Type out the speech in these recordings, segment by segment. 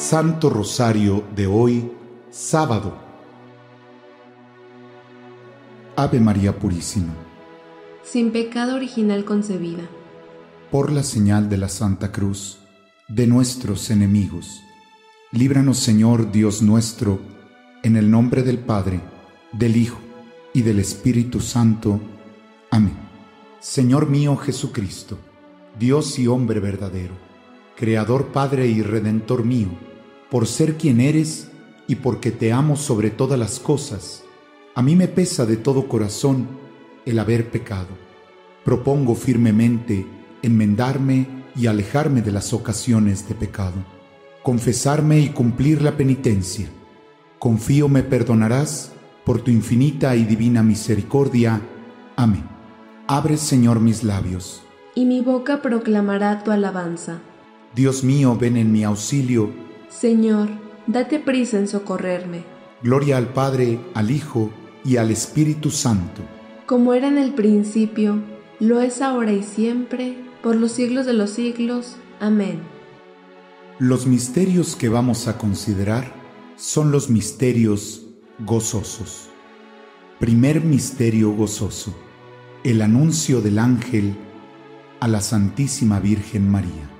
Santo Rosario de hoy, sábado. Ave María Purísima. Sin pecado original concebida. Por la señal de la Santa Cruz, de nuestros enemigos. Líbranos Señor Dios nuestro, en el nombre del Padre, del Hijo y del Espíritu Santo. Amén. Señor mío Jesucristo, Dios y hombre verdadero, Creador Padre y Redentor mío, por ser quien eres y porque te amo sobre todas las cosas, a mí me pesa de todo corazón el haber pecado. Propongo firmemente enmendarme y alejarme de las ocasiones de pecado, confesarme y cumplir la penitencia. Confío me perdonarás por tu infinita y divina misericordia. Amén. Abre, Señor, mis labios. Y mi boca proclamará tu alabanza. Dios mío, ven en mi auxilio Señor, date prisa en socorrerme. Gloria al Padre, al Hijo y al Espíritu Santo. Como era en el principio, lo es ahora y siempre, por los siglos de los siglos. Amén. Los misterios que vamos a considerar son los misterios gozosos. Primer misterio gozoso. El anuncio del ángel a la Santísima Virgen María.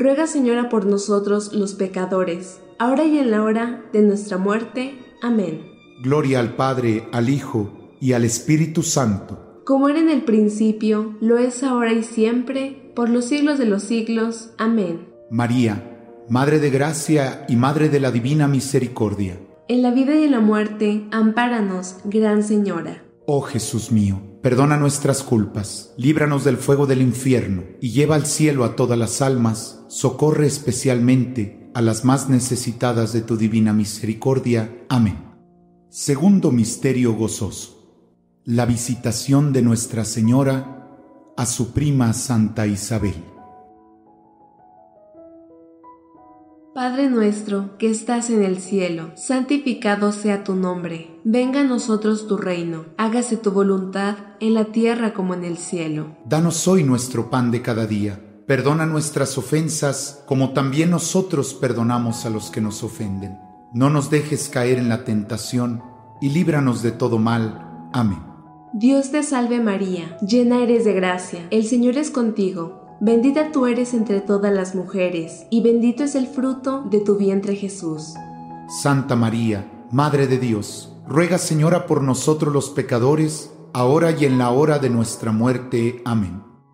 ruega Señora por nosotros los pecadores, ahora y en la hora de nuestra muerte. Amén. Gloria al Padre, al Hijo y al Espíritu Santo. Como era en el principio, lo es ahora y siempre, por los siglos de los siglos. Amén. María, Madre de Gracia y Madre de la Divina Misericordia. En la vida y en la muerte, ampáranos, Gran Señora. Oh Jesús mío, perdona nuestras culpas, líbranos del fuego del infierno y lleva al cielo a todas las almas, socorre especialmente a las más necesitadas de tu divina misericordia. Amén. Segundo Misterio Gozoso. La visitación de Nuestra Señora a su prima Santa Isabel. Padre nuestro que estás en el cielo, santificado sea tu nombre, venga a nosotros tu reino, hágase tu voluntad en la tierra como en el cielo. Danos hoy nuestro pan de cada día, perdona nuestras ofensas como también nosotros perdonamos a los que nos ofenden. No nos dejes caer en la tentación y líbranos de todo mal. Amén. Dios te salve María, llena eres de gracia, el Señor es contigo. Bendita tú eres entre todas las mujeres, y bendito es el fruto de tu vientre Jesús. Santa María, Madre de Dios, ruega Señora por nosotros los pecadores, ahora y en la hora de nuestra muerte. Amén.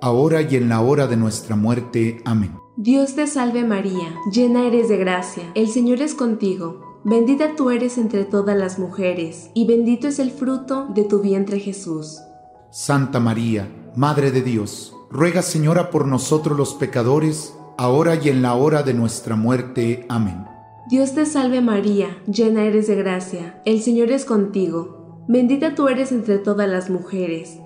ahora y en la hora de nuestra muerte. Amén. Dios te salve María, llena eres de gracia, el Señor es contigo. Bendita tú eres entre todas las mujeres, y bendito es el fruto de tu vientre Jesús. Santa María, Madre de Dios, ruega Señora por nosotros los pecadores, ahora y en la hora de nuestra muerte. Amén. Dios te salve María, llena eres de gracia, el Señor es contigo. Bendita tú eres entre todas las mujeres,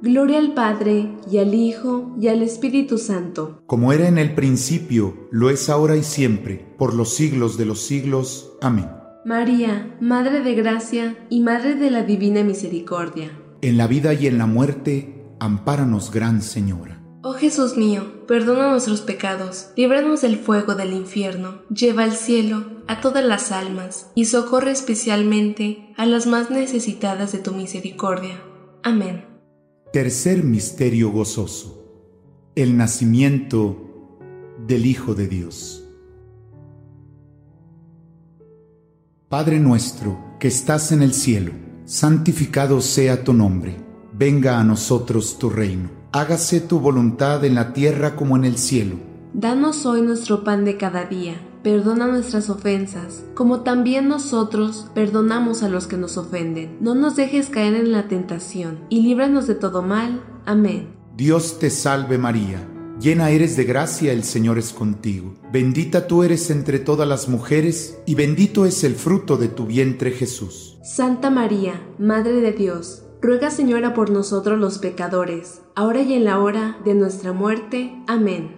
Gloria al Padre, y al Hijo, y al Espíritu Santo. Como era en el principio, lo es ahora y siempre, por los siglos de los siglos. Amén. María, Madre de Gracia y Madre de la Divina Misericordia. En la vida y en la muerte, ampáranos, Gran Señora. Oh Jesús mío, perdona nuestros pecados, líbranos del fuego del infierno, lleva al cielo a todas las almas y socorre especialmente a las más necesitadas de tu misericordia. Amén. Tercer misterio gozoso. El nacimiento del Hijo de Dios. Padre nuestro que estás en el cielo, santificado sea tu nombre, venga a nosotros tu reino hágase tu voluntad en la tierra como en el cielo. Danos hoy nuestro pan de cada día. Perdona nuestras ofensas, como también nosotros perdonamos a los que nos ofenden. No nos dejes caer en la tentación, y líbranos de todo mal. Amén. Dios te salve María, llena eres de gracia, el Señor es contigo. Bendita tú eres entre todas las mujeres, y bendito es el fruto de tu vientre Jesús. Santa María, Madre de Dios, Ruega Señora por nosotros los pecadores, ahora y en la hora de nuestra muerte. Amén.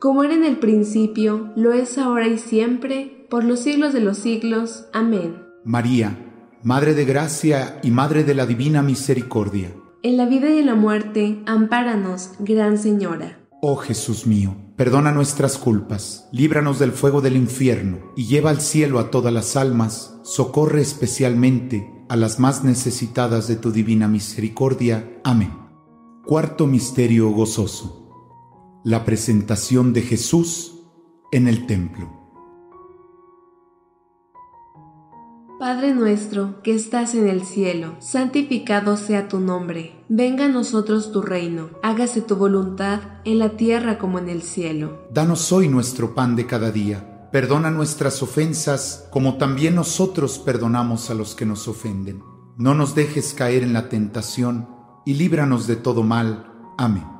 como era en el principio, lo es ahora y siempre, por los siglos de los siglos. Amén. María, Madre de Gracia y Madre de la Divina Misericordia. En la vida y en la muerte, ampáranos, Gran Señora. Oh Jesús mío, perdona nuestras culpas, líbranos del fuego del infierno y lleva al cielo a todas las almas, socorre especialmente a las más necesitadas de tu divina misericordia. Amén. Cuarto Misterio Gozoso la presentación de Jesús en el templo. Padre nuestro que estás en el cielo, santificado sea tu nombre, venga a nosotros tu reino, hágase tu voluntad en la tierra como en el cielo. Danos hoy nuestro pan de cada día, perdona nuestras ofensas como también nosotros perdonamos a los que nos ofenden. No nos dejes caer en la tentación y líbranos de todo mal. Amén.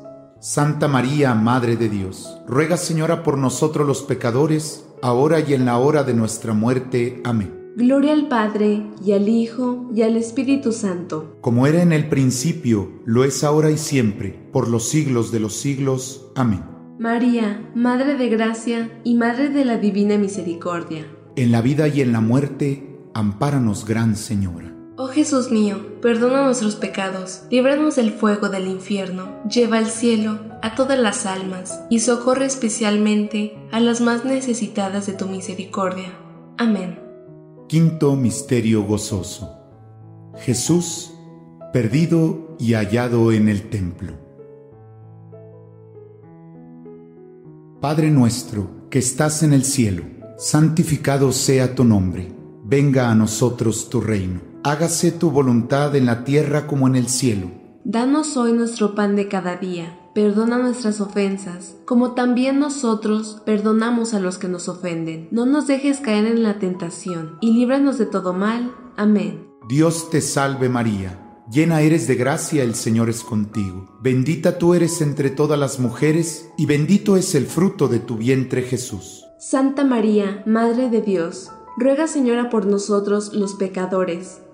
Santa María, Madre de Dios, ruega Señora por nosotros los pecadores, ahora y en la hora de nuestra muerte. Amén. Gloria al Padre, y al Hijo, y al Espíritu Santo. Como era en el principio, lo es ahora y siempre, por los siglos de los siglos. Amén. María, Madre de Gracia y Madre de la Divina Misericordia. En la vida y en la muerte, ampáranos, Gran Señora. Oh Jesús mío, perdona nuestros pecados, líbranos del fuego del infierno, lleva al cielo a todas las almas y socorre especialmente a las más necesitadas de tu misericordia. Amén. Quinto Misterio Gozoso. Jesús, perdido y hallado en el templo. Padre nuestro, que estás en el cielo, santificado sea tu nombre venga a nosotros tu reino. Hágase tu voluntad en la tierra como en el cielo. Danos hoy nuestro pan de cada día. Perdona nuestras ofensas, como también nosotros perdonamos a los que nos ofenden. No nos dejes caer en la tentación, y líbranos de todo mal. Amén. Dios te salve María, llena eres de gracia, el Señor es contigo. Bendita tú eres entre todas las mujeres, y bendito es el fruto de tu vientre Jesús. Santa María, Madre de Dios, ruega Señora por nosotros los pecadores,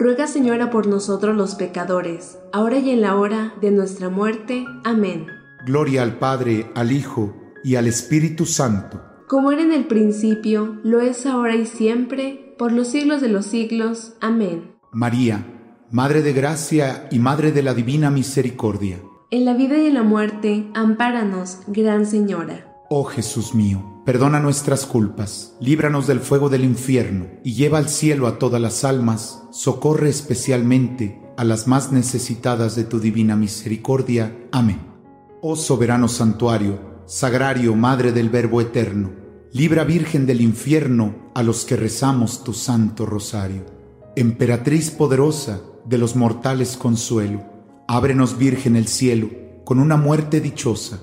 ruega Señora por nosotros los pecadores, ahora y en la hora de nuestra muerte. Amén. Gloria al Padre, al Hijo y al Espíritu Santo. Como era en el principio, lo es ahora y siempre, por los siglos de los siglos. Amén. María, Madre de Gracia y Madre de la Divina Misericordia. En la vida y en la muerte, ampáranos, Gran Señora. Oh Jesús mío, perdona nuestras culpas, líbranos del fuego del infierno y lleva al cielo a todas las almas, socorre especialmente a las más necesitadas de tu divina misericordia. Amén. Oh soberano santuario, sagrario Madre del Verbo Eterno, libra Virgen del infierno a los que rezamos tu santo rosario. Emperatriz poderosa de los mortales consuelo, ábrenos Virgen el cielo con una muerte dichosa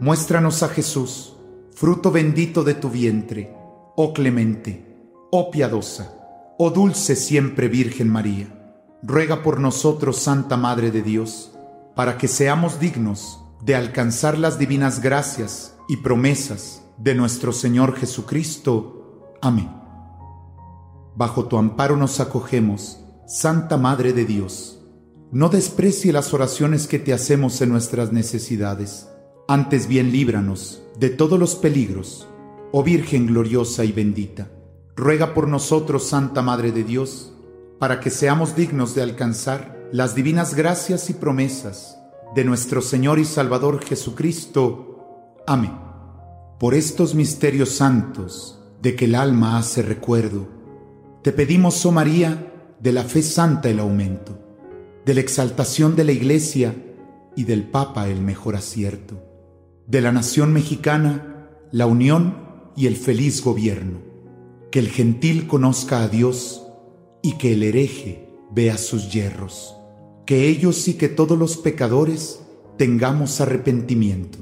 muéstranos a Jesús, fruto bendito de tu vientre, oh clemente, oh piadosa, oh dulce siempre Virgen María. Ruega por nosotros, Santa Madre de Dios, para que seamos dignos de alcanzar las divinas gracias y promesas de nuestro Señor Jesucristo. Amén. Bajo tu amparo nos acogemos, Santa Madre de Dios. No desprecie las oraciones que te hacemos en nuestras necesidades antes bien líbranos de todos los peligros, oh Virgen gloriosa y bendita. Ruega por nosotros, Santa Madre de Dios, para que seamos dignos de alcanzar las divinas gracias y promesas de nuestro Señor y Salvador Jesucristo. Amén. Por estos misterios santos de que el alma hace recuerdo, te pedimos, oh María, de la fe santa el aumento, de la exaltación de la Iglesia y del Papa el mejor acierto de la nación mexicana, la unión y el feliz gobierno. Que el gentil conozca a Dios y que el hereje vea sus yerros. Que ellos y que todos los pecadores tengamos arrepentimiento.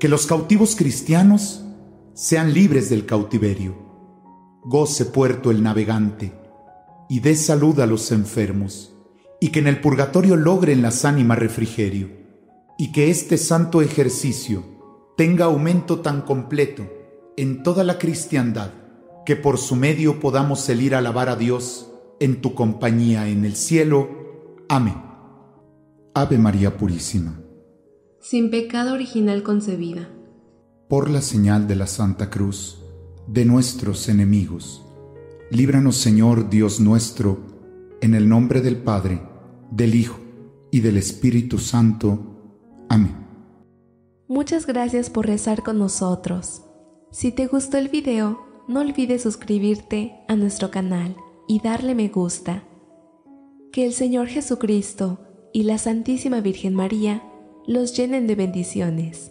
Que los cautivos cristianos sean libres del cautiverio. Goce puerto el navegante y dé salud a los enfermos. Y que en el purgatorio logren las ánimas refrigerio. Y que este santo ejercicio tenga aumento tan completo en toda la cristiandad que por su medio podamos salir a alabar a Dios en tu compañía en el cielo. Amén. Ave María Purísima. Sin pecado original concebida. Por la señal de la Santa Cruz de nuestros enemigos. Líbranos Señor Dios nuestro, en el nombre del Padre, del Hijo y del Espíritu Santo. Amén. Muchas gracias por rezar con nosotros. Si te gustó el video, no olvides suscribirte a nuestro canal y darle me gusta. Que el Señor Jesucristo y la Santísima Virgen María los llenen de bendiciones.